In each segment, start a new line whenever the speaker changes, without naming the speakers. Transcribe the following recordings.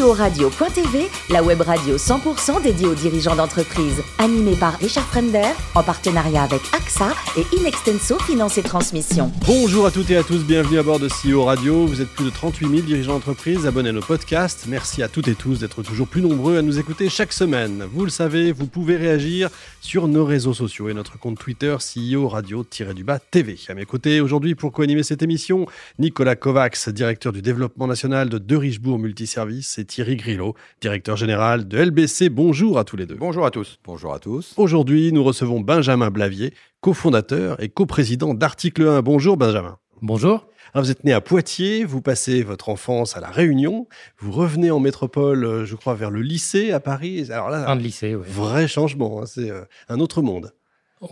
CEO Radio.tv, la web radio 100% dédiée aux dirigeants d'entreprise. Animée par Richard Fremder, en partenariat avec AXA et Inextenso Finance et Transmission.
Bonjour à toutes et à tous, bienvenue à bord de CEO Radio. Vous êtes plus de 38 000 dirigeants d'entreprise abonnés à nos podcasts. Merci à toutes et tous d'être toujours plus nombreux à nous écouter chaque semaine. Vous le savez, vous pouvez réagir sur nos réseaux sociaux et notre compte Twitter CEO Radio-du-bas TV. À mes côtés aujourd'hui pour co-animer cette émission, Nicolas Kovacs, directeur du développement national de De Richebourg Multiservice et Thierry Grillo, directeur général de LBC. Bonjour à tous les deux.
Bonjour à tous. Bonjour à tous.
Aujourd'hui, nous recevons Benjamin Blavier, cofondateur et coprésident d'Article 1. Bonjour Benjamin.
Bonjour.
Alors vous êtes né à Poitiers, vous passez votre enfance à La Réunion, vous revenez en métropole, euh, je crois, vers le lycée à Paris.
Alors là, un lycée, oui.
Vrai changement, hein, c'est euh, un autre monde.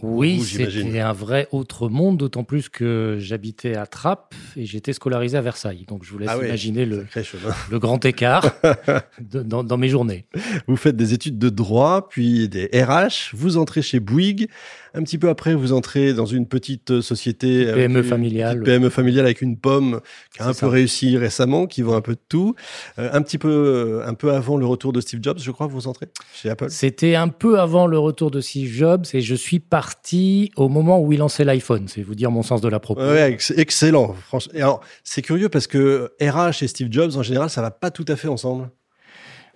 Oui, c'était un vrai autre monde, d'autant plus que j'habitais à Trappes et j'étais scolarisé à Versailles. Donc je vous laisse ah imaginer le, le, grand écart dans, dans, mes journées.
Vous faites des études de droit, puis des RH, vous entrez chez Bouygues, un petit peu après, vous entrez dans une petite société.
PME familiale.
PME familiale avec une pomme qui a un peu réussi récemment, qui vend un peu de tout. Euh, un petit peu, un peu avant le retour de Steve Jobs, je crois, vous entrez chez Apple?
C'était un peu avant le retour de Steve Jobs et je suis parti au moment où il lançait l'iPhone. C'est vous dire mon sens de la propos.
Ouais, excellent. Franchement. alors, c'est curieux parce que RH et Steve Jobs, en général, ça va pas tout à fait ensemble.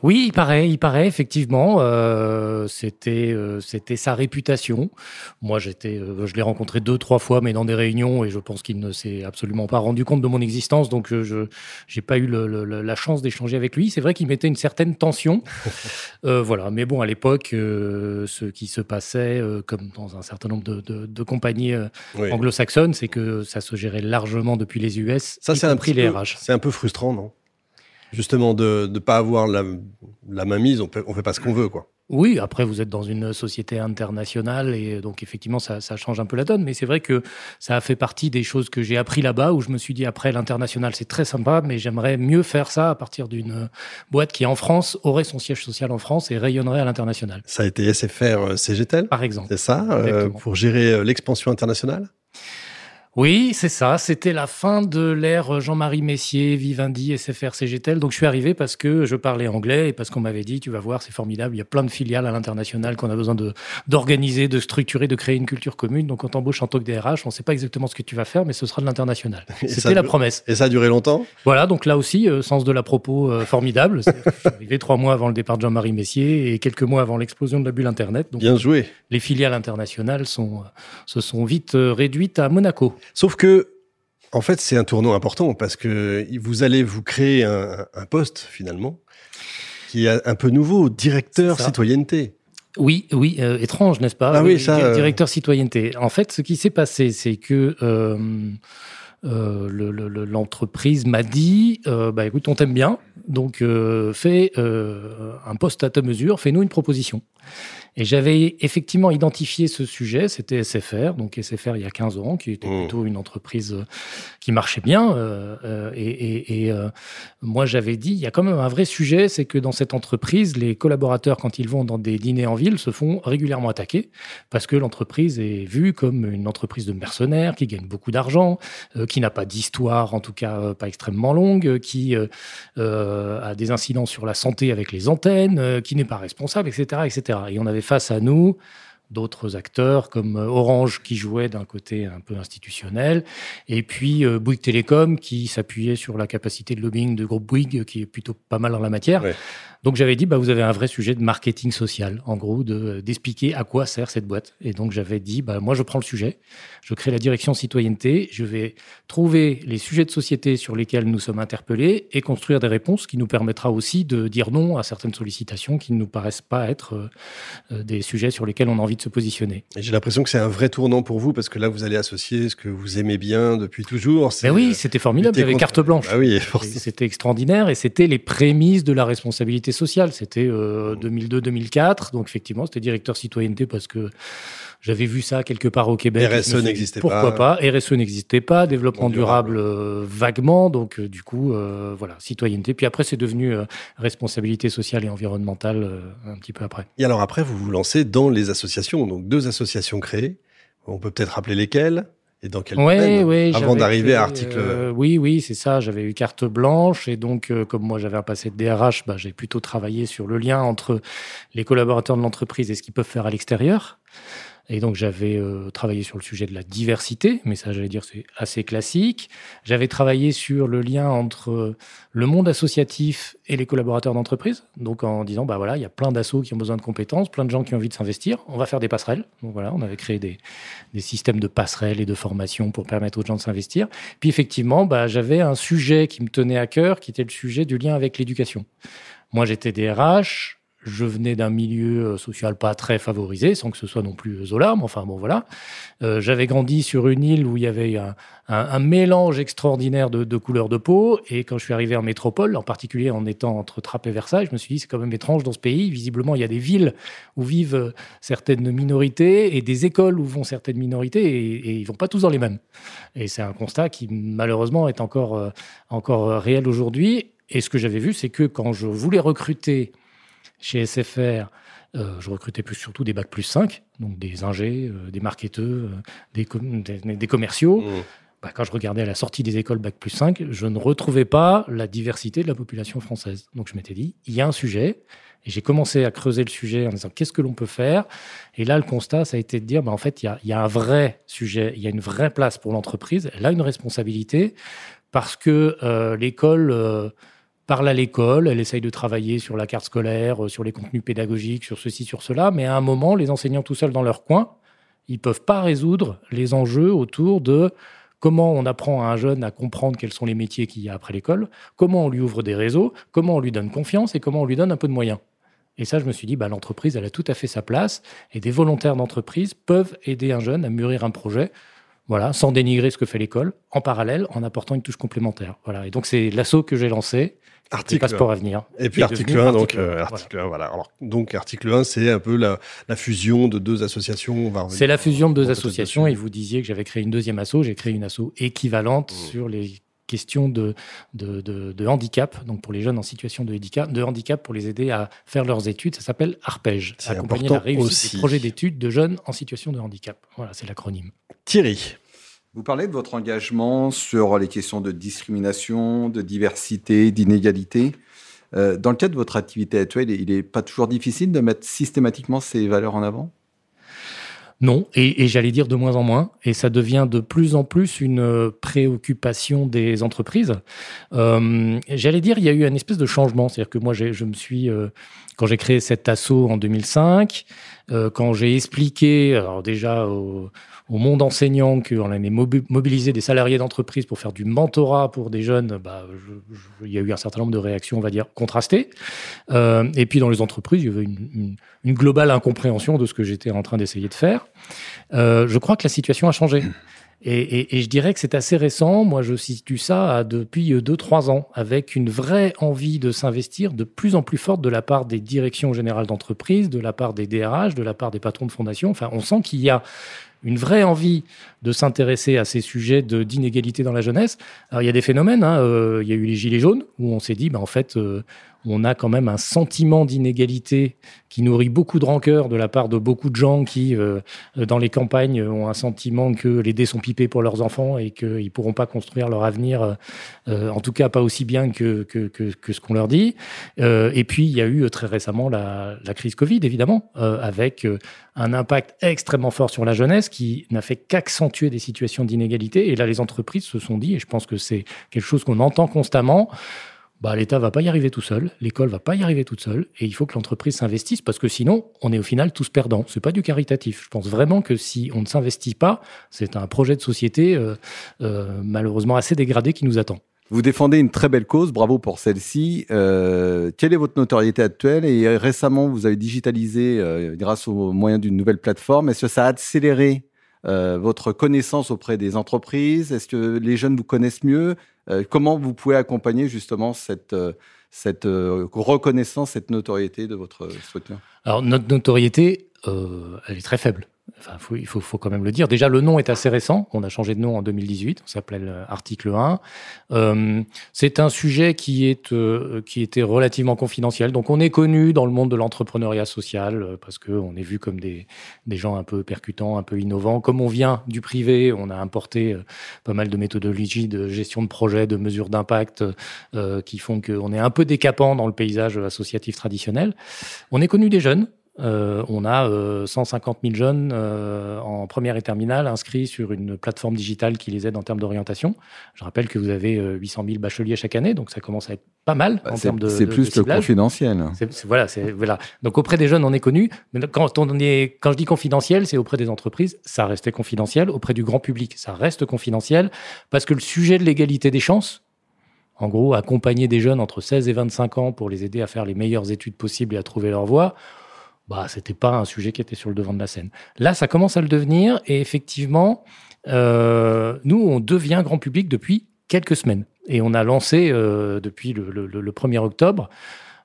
Oui, il paraît, il paraît effectivement. Euh, c'était, euh, c'était sa réputation. Moi, j'étais, euh, je l'ai rencontré deux, trois fois, mais dans des réunions, et je pense qu'il ne s'est absolument pas rendu compte de mon existence. Donc, euh, je, j'ai pas eu le, la chance d'échanger avec lui. C'est vrai qu'il mettait une certaine tension. voilà. Mais bon, à l'époque, ce qui se passait, comme dans un certain nombre de, de, de compagnies anglo-saxonnes, c'est que ça se gérait largement depuis les US.
Ça, c'est un RH. C'est un peu frustrant, non? Justement de ne pas avoir la, la mainmise, on ne fait pas ce qu'on veut, quoi.
Oui, après vous êtes dans une société internationale et donc effectivement ça, ça change un peu la donne, mais c'est vrai que ça a fait partie des choses que j'ai appris là-bas où je me suis dit après l'international c'est très sympa, mais j'aimerais mieux faire ça à partir d'une boîte qui en France aurait son siège social en France et rayonnerait à l'international.
Ça a été SFR euh, CGTEL
Par exemple.
C'est ça, euh, pour gérer euh, l'expansion internationale?
Oui, c'est ça. C'était la fin de l'ère Jean-Marie Messier, Vivendi, SFR, CGTEL. Donc je suis arrivé parce que je parlais anglais et parce qu'on m'avait dit, tu vas voir, c'est formidable. Il y a plein de filiales à l'international qu'on a besoin de d'organiser, de structurer, de créer une culture commune. Donc on t'embauche en tant que DRH, on ne sait pas exactement ce que tu vas faire, mais ce sera de l'international. C'était la promesse.
Et ça a duré longtemps?
Voilà, donc là aussi, euh, sens de la propos euh, formidable. je suis arrivé trois mois avant le départ de Jean-Marie Messier et quelques mois avant l'explosion de la bulle Internet.
Donc, Bien joué.
Les filiales internationales sont, euh, se sont vite réduites à Monaco.
Sauf que, en fait, c'est un tournant important parce que vous allez vous créer un, poste finalement qui est un peu nouveau, directeur citoyenneté.
Oui, oui, euh, étrange, n'est-ce pas?
Ah oui, ça.
Euh, directeur citoyenneté. En fait, ce qui s'est passé, c'est que euh, l'entreprise m'a dit, bah écoute, on t'aime bien, donc fais un poste à ta mesure, fais-nous une proposition. Et j'avais effectivement identifié ce sujet, c'était SFR, donc SFR il y a 15 ans, qui était mmh. plutôt une entreprise euh, qui marchait bien. Euh, euh, et, et, et euh, moi, j'avais dit, il y a quand même un vrai sujet, c'est que dans cette entreprise, les collaborateurs, quand ils vont dans des dîners en ville, se font régulièrement attaquer parce que l'entreprise est vue comme une entreprise de mercenaires qui gagne beaucoup d'argent, qui n'a pas d'histoire, en tout cas pas extrêmement longue, qui a des incidents sur la santé avec les antennes, qui n'est pas responsable, etc., etc. Et on avait face à nous d'autres acteurs comme euh, Orange qui jouait d'un côté un peu institutionnel et puis euh, Bouygues Télécom qui s'appuyait sur la capacité de lobbying de groupe Bouygues qui est plutôt pas mal en la matière. Donc j'avais dit, bah, vous avez un vrai sujet de marketing social, en gros, de d'expliquer à quoi sert cette boîte. Et donc j'avais dit, bah, moi je prends le sujet, je crée la direction citoyenneté, je vais trouver les sujets de société sur lesquels nous sommes interpellés et construire des réponses qui nous permettra aussi de dire non à certaines sollicitations qui ne nous paraissent pas être euh, euh, des sujets sur lesquels on a envie de se positionner.
J'ai l'impression que c'est un vrai tournant pour vous parce que là vous allez associer ce que vous aimez bien depuis toujours.
Mais oui, euh, c'était formidable, j'avais carte blanche.
Ah oui,
c'était extraordinaire et c'était les prémices de la responsabilité sociale. C'était 2002-2004. Euh, Donc, effectivement, c'était directeur citoyenneté parce que j'avais vu ça quelque part au Québec.
RSE n'existait
pas. Pourquoi pas RSE n'existait pas. Développement durable, euh, vaguement. Donc, euh, du coup, voilà, citoyenneté. Puis après, c'est devenu responsabilité sociale et environnementale un petit peu après.
Et alors après, vous vous lancez dans les associations. Donc, deux associations créées. On peut peut-être rappeler lesquelles? Et dans quel
ouais,
domaine
ouais,
Avant d'arriver à article.
Euh, oui, oui, c'est ça. J'avais eu carte blanche et donc, euh, comme moi j'avais un passé de DRH, bah, j'ai plutôt travaillé sur le lien entre les collaborateurs de l'entreprise et ce qu'ils peuvent faire à l'extérieur. Et donc j'avais euh, travaillé sur le sujet de la diversité, mais ça j'allais dire c'est assez classique. J'avais travaillé sur le lien entre euh, le monde associatif et les collaborateurs d'entreprise, donc en disant bah voilà il y a plein d'assauts qui ont besoin de compétences, plein de gens qui ont envie de s'investir, on va faire des passerelles. Donc voilà, on avait créé des, des systèmes de passerelles et de formation pour permettre aux gens de s'investir. Puis effectivement bah j'avais un sujet qui me tenait à cœur, qui était le sujet du lien avec l'éducation. Moi j'étais DRH, je venais d'un milieu euh, social pas très favorisé, sans que ce soit non plus euh, Zola, mais enfin bon voilà. Euh, j'avais grandi sur une île où il y avait un, mélange extraordinaire de, couleurs de peau, et quand je suis arrivé en métropole, en particulier en étant entre Trappes et Versailles, je me suis dit c'est quand même étrange dans ce pays. Visiblement, il y a des villes où vivent certaines minorités et des écoles où vont certaines minorités, et, et ils vont pas tous dans les mêmes. Et c'est un constat qui malheureusement est encore encore réel aujourd'hui. Et ce que j'avais vu, c'est que quand je voulais recruter chez SFR, euh, je recrutais plus surtout des bacs plus 5, donc des ingés, euh, des marketeurs, euh, des, com des, des, commerciaux. Mmh. Bah, quand je regardais à la sortie des écoles bac plus 5, je ne retrouvais pas la diversité de la population française. Donc je m'étais dit, il y a un sujet. Et j'ai commencé à creuser le sujet en disant qu'est-ce que l'on peut faire? Et là, le constat, ça a été de dire, bah, en fait, il y a, y a un vrai sujet, il y a une vraie place pour l'entreprise. Elle a une responsabilité parce que euh, l'école euh, parle à l'école, elle essaye de travailler sur la carte scolaire, euh, sur les contenus pédagogiques, sur ceci, sur cela, mais à un moment, les enseignants tout seuls dans leur coin, ils peuvent pas résoudre les enjeux autour de comment on apprend à un jeune à comprendre quels sont les métiers qu'il y a après l'école, comment on lui ouvre des réseaux, comment on lui donne confiance et comment on lui donne un peu de moyens. Et ça, je me suis dit, bah, l'entreprise, elle a tout à fait sa place, et des volontaires d'entreprise peuvent aider un jeune à mûrir un projet, voilà, sans dénigrer ce que fait l'école, en parallèle, en apportant une touche complémentaire. Voilà. Et donc, c'est l'assaut que j'ai lancé,
Article
passeport à venir.
Et puis article 1, donc euh, article 1, voilà. Alors, donc article 1, c'est un peu la, la, fusion de deux associations.
C'est la fusion de deux associations. Et vous disiez que j'avais créé une deuxième asso. J'ai créé une asso équivalente mmh. sur les questions de, de, de, de, handicap, donc pour les jeunes en situation de handicap, de handicap pour les aider à faire leurs études. Ça s'appelle ARPEJ, accompagner la réussite aussi. des projets d'études de jeunes en situation de handicap. Voilà, c'est l'acronyme.
Thierry.
Vous parlez de votre engagement sur les questions de discrimination, de diversité, d'inégalité. Euh, dans le cadre de votre activité actuelle, il n'est pas toujours difficile de mettre systématiquement ces valeurs en avant?
Non, et, j'allais dire de moins en moins, et ça devient de plus en plus une préoccupation des entreprises. Euh, j'allais dire, il y a eu un espèce de changement, c'est-à-dire que moi, je me suis, euh, quand j'ai créé cet assaut en 2005, euh, quand j'ai expliqué, alors déjà au, au monde enseignant qu'on allait mobiliser des salariés d'entreprise pour faire du mentorat pour des jeunes, bah, il y a eu un certain nombre de réactions, on va dire, contrastées. Euh, et puis dans les entreprises, il y avait une, globale incompréhension de ce que j'étais en train d'essayer de faire. Euh, je crois que la situation a changé. Et, je dirais que c'est assez récent. Moi, je situe ça depuis deux, trois ans, avec une vraie envie de s'investir de plus en plus forte de la part des directions générales d'entreprise, de la part des DRH, de la part des patrons de fondation. Enfin, on sent qu'il y a une vraie envie de s'intéresser à ces sujets d'inégalité dans la jeunesse. Alors, il y a des phénomènes. Hein, euh, il y a eu les gilets jaunes où on s'est dit, bah, en fait, euh, on a quand même un sentiment d'inégalité qui nourrit beaucoup de rancœur de la part de beaucoup de gens qui, euh, dans les campagnes, ont un sentiment que les dés sont pipés pour leurs enfants et qu'ils ne pourront pas construire leur avenir, en tout cas pas aussi bien que, que, ce qu'on leur dit. Et puis, il y a eu très récemment la, crise Covid, évidemment, avec un impact extrêmement fort sur la jeunesse qui n'a fait qu'accentuer des situations d'inégalité. Et là, les entreprises se sont dit, et je pense que c'est quelque chose qu'on entend constamment, bah, l'État va pas y arriver tout seul, l'école va pas y arriver toute seule, et il faut que l'entreprise s'investisse parce que sinon, on est au final tous perdants. C'est pas du caritatif. Je pense vraiment que si on ne s'investit pas, c'est un projet de société euh, euh, malheureusement assez dégradé qui nous attend.
Vous défendez une très belle cause, bravo pour celle-ci. Euh, quelle est votre notoriété actuelle Et récemment, vous avez digitalisé euh, grâce aux moyens d'une nouvelle plateforme. Est-ce que ça a accéléré euh, votre connaissance auprès des entreprises? Est-ce que les jeunes vous connaissent mieux? Comment vous pouvez accompagner justement cette, cette reconnaissance, cette notoriété de votre structure
Alors notre notoriété, elle est très faible. Enfin, il faut, faut, quand même le dire. Déjà, le nom est assez récent. On a changé de nom en 2018. On s'appelle euh, Article 1. Euh, c'est un sujet qui, est, euh, qui était relativement confidentiel. Donc, on est connu dans le monde de l'entrepreneuriat social euh, parce qu'on est vu comme des, des gens un peu percutants, un peu innovants. Comme on vient du privé, on a importé pas mal de méthodologies de gestion de projet, de mesures d'impact qui font qu'on est un peu décapant dans le paysage associatif traditionnel. On est connu des jeunes. Euh, on a 150 euh, 000 jeunes euh, en première et terminale inscrits sur une plateforme digitale qui les aide en termes d'orientation. Je rappelle que vous avez 800 000 bacheliers chaque année, donc ça commence à être pas mal
bah,
en termes de.
C'est plus
le
confidentiel.
voilà, voilà. Donc auprès des jeunes, on est connu. Mais quand, on est, quand je dis confidentiel, c'est auprès des entreprises, ça restait confidentiel. Auprès du grand public, ça reste confidentiel parce que le sujet de l'égalité des chances, en gros, accompagner des jeunes entre 16 et 25 ans pour les aider à faire les meilleures études possibles et à trouver leur voie bah, c'était pas un sujet qui était sur le devant de la scène. Là, ça commence à le devenir et effectivement, euh, nous, on devient grand public depuis quelques semaines. Et on a lancé euh, depuis le, le, 1er octobre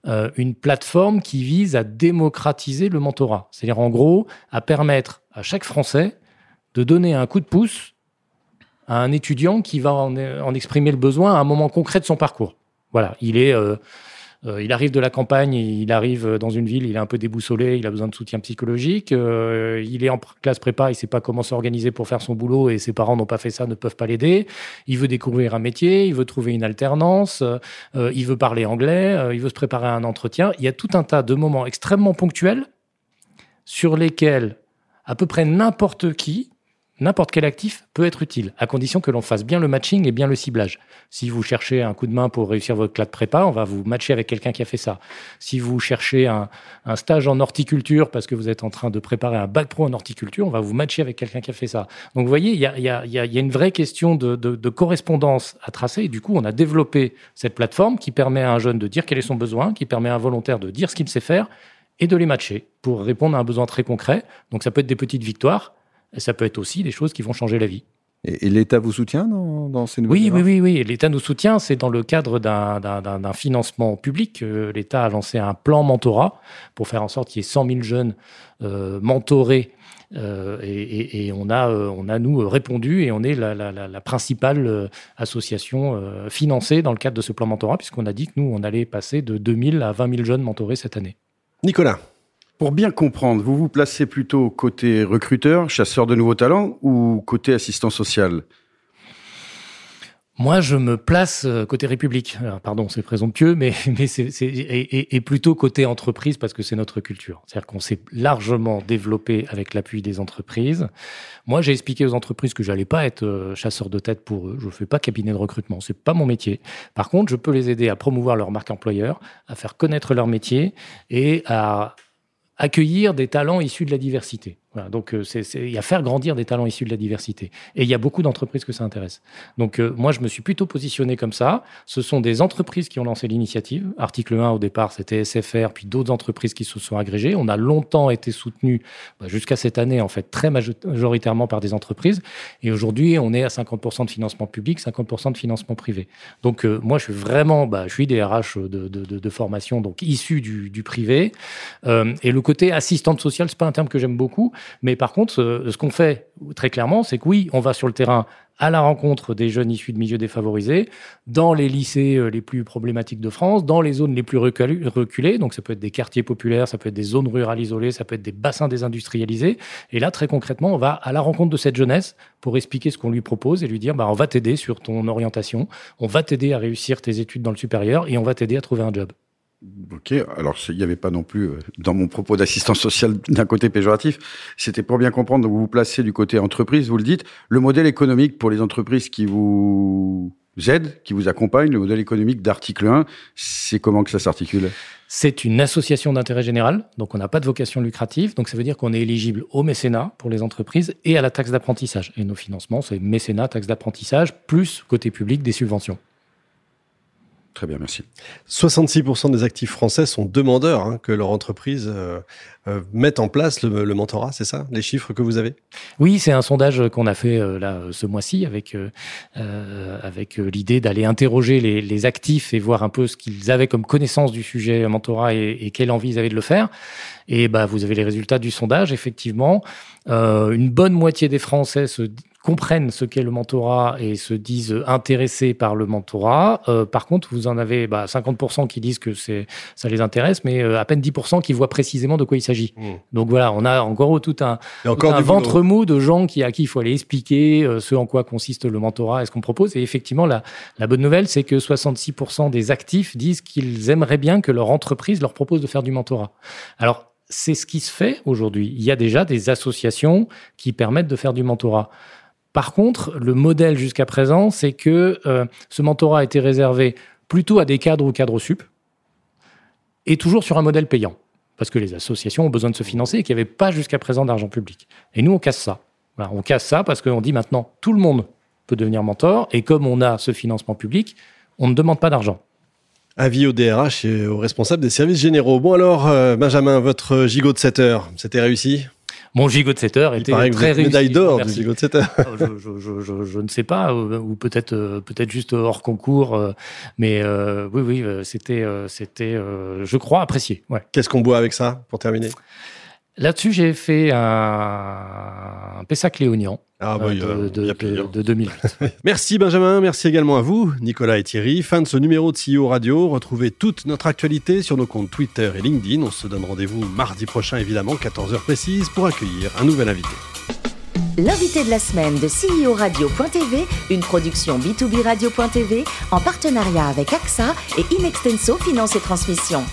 euh, une plateforme qui vise à démocratiser le mentorat. C'est-à-dire, en gros, à permettre à chaque Français de donner un coup de pouce à un étudiant qui va en, en exprimer le besoin à un moment concret de son parcours. Voilà, il est il arrive de la campagne, il arrive dans une ville, il est un peu déboussolé, il a besoin de soutien psychologique. Euh, il est en classe prépa, il sait pas comment s'organiser pour faire son boulot et ses parents n'ont pas fait ça, ne peuvent pas l'aider. Il veut découvrir un métier, il veut trouver une alternance, euh, il veut parler anglais, il veut se préparer à un entretien. Il y a tout un tas de moments extrêmement ponctuels sur lesquels à peu près n'importe qui n'importe quel actif peut être utile, à condition que l'on fasse bien le matching et bien le ciblage. Si vous cherchez un coup de main pour réussir votre classe prépa, on va vous matcher avec quelqu'un qui a fait ça. Si vous cherchez un, stage en horticulture parce que vous êtes en train de préparer un bac pro en horticulture, on va vous matcher avec quelqu'un qui a fait ça. Donc vous voyez, il y a, une vraie question de, correspondance à tracer. Et du coup, on a développé cette plateforme qui permet à un jeune de dire quel est son besoin, qui permet à un volontaire de dire ce qu'il sait faire et de les matcher pour répondre à un besoin très concret. Donc ça peut être des petites victoires et ça peut être aussi des choses qui vont changer la vie.
Et, l'État vous soutient dans, ces
nouvelles Oui, oui, oui, oui. L'État nous soutient. C'est dans le cadre d'un financement public. L'État a lancé un plan mentorat pour faire en sorte qu'il y ait 100 000 jeunes euh, mentorés. Euh, et, on, a, euh, on a, nous, répondu et on est la, la principale association financée dans le cadre de ce plan mentorat, puisqu'on a dit que nous, on allait passer de 2 000 à 20 000 jeunes mentorés cette année.
Nicolas
pour bien comprendre, vous vous placez plutôt côté recruteur, chasseur de nouveaux talents ou côté assistant social?
Moi, je me place euh, côté République. pardon, c'est présomptueux, mais, mais c'est, et, plutôt côté entreprise parce que c'est notre culture. C'est-à-dire qu'on s'est largement développé avec l'appui des entreprises. Moi, j'ai expliqué aux entreprises que j'allais pas être euh, chasseur de tête pour eux. Je fais pas cabinet de recrutement. C'est pas mon métier. Par contre, je peux les aider à promouvoir leur marque employeur, à faire connaître leur métier et à accueillir des talents issus de la diversité donc, euh, il y a faire grandir des talents issus de la diversité. Et il y a beaucoup d'entreprises que ça intéresse. Donc, euh, moi, je me suis plutôt positionné comme ça. Ce sont des entreprises qui ont lancé l'initiative. Article 1, au départ, c'était SFR, puis d'autres entreprises qui se sont agrégées. On a longtemps été soutenu, bah, jusqu'à cette année, en fait, très majoritairement par des entreprises. Et aujourd'hui, on est à 50% de financement public, 50% de financement privé. Donc, euh, moi, je suis vraiment, bah, je suis des RH de, formation, donc issus du, du privé. et le côté assistante sociale, c'est pas un terme que j'aime beaucoup. Mais par contre, ce, qu'on fait très clairement, c'est que oui, on va sur le terrain à la rencontre des jeunes issus de milieux défavorisés, dans les lycées euh, les plus problématiques de France, dans les zones les plus reculées. Donc ça peut être des quartiers populaires, ça peut être des zones rurales isolées, ça peut être des bassins désindustrialisés. Et là, très concrètement, on va à la rencontre de cette jeunesse pour expliquer ce qu'on lui propose et lui dire, bah, on va t'aider sur ton orientation, on va t'aider à réussir tes études dans le supérieur et on va t'aider à trouver un job.
Ok, alors il n'y avait pas non plus euh, dans mon propos d'assistance sociale d'un côté péjoratif, c'était pour bien comprendre, vous vous placez du côté entreprise, vous le dites, le modèle économique pour les entreprises qui vous aident, qui vous accompagnent, le modèle économique d'article 1, c'est comment que ça s'articule?
C'est une association d'intérêt général, donc on n'a pas de vocation lucrative, donc ça veut dire qu'on est éligible au mécénat pour les entreprises et à la taxe d'apprentissage. Et nos financements, c'est mécénat, taxe d'apprentissage, plus côté public des subventions.
Très bien, merci.
66% des actifs français sont demandeurs hein, que leur entreprise euh, euh, mette en place le, le mentorat, c'est ça Les chiffres que vous avez?
Oui, c'est un sondage qu'on a fait euh, là ce mois-ci avec, euh, euh, avec l'idée d'aller interroger les, les, actifs et voir un peu ce qu'ils avaient comme connaissance du sujet mentorat et, et, quelle envie ils avaient de le faire. Et bah, vous avez les résultats du sondage. Effectivement, une bonne moitié des Français se comprennent ce qu'est le mentorat et se disent intéressés par le mentorat. Euh, par contre, vous en avez bah, 50% qui disent que c'est ça les intéresse, mais euh, à peine 10% qui voient précisément de quoi il s'agit. Mmh. Donc voilà, on a encore tout un, encore tout un ventre mou de gens qui, à qui il faut aller expliquer euh, ce en quoi consiste le mentorat et ce qu'on propose. Et effectivement, la, la bonne nouvelle, c'est que 66% des actifs disent qu'ils aimeraient bien que leur entreprise leur propose de faire du mentorat. Alors, c'est ce qui se fait aujourd'hui. Il y a déjà des associations qui permettent de faire du mentorat. Par contre, le modèle jusqu'à présent, c'est que euh, ce mentorat a été réservé plutôt à des cadres ou cadres sup, et toujours sur un modèle payant, parce que les associations ont besoin de se financer et qu'il n'y avait pas jusqu'à présent d'argent public. Et nous, on casse ça. On casse ça parce qu'on dit maintenant, tout le monde peut devenir mentor, et comme on a ce financement public, on ne demande pas d'argent.
Avis au DRH et aux responsables des services généraux. Bon alors, euh, Benjamin, votre gigot de 7 heures, c'était réussi?
Mon gigot de 7 heures était
très
réussi.
médaille d'or du gigot de 7 heures.
je, je, je, je, ne sais pas, ou peut-être peut-être juste hors concours, euh, mais euh, oui, oui, c'était, c'était, je crois, apprécié. Ouais.
Qu'est-ce qu'on boit avec ça, pour terminer?
Là-dessus, j'ai fait un, un Pessac Léognan.
Ah bah,
de, de, de, de, 2008.
merci Benjamin, merci également à vous, Nicolas et Thierry. Fin de ce numéro de CEO Radio. Retrouvez toute notre actualité sur nos comptes Twitter et LinkedIn. On se donne rendez-vous mardi prochain, évidemment, 14h précise, pour accueillir un nouvel invité.
L'invité de la semaine de CEO Radio.tv, une production B2B Radio.tv en partenariat avec AXA et Inextenso Finance et Transmission.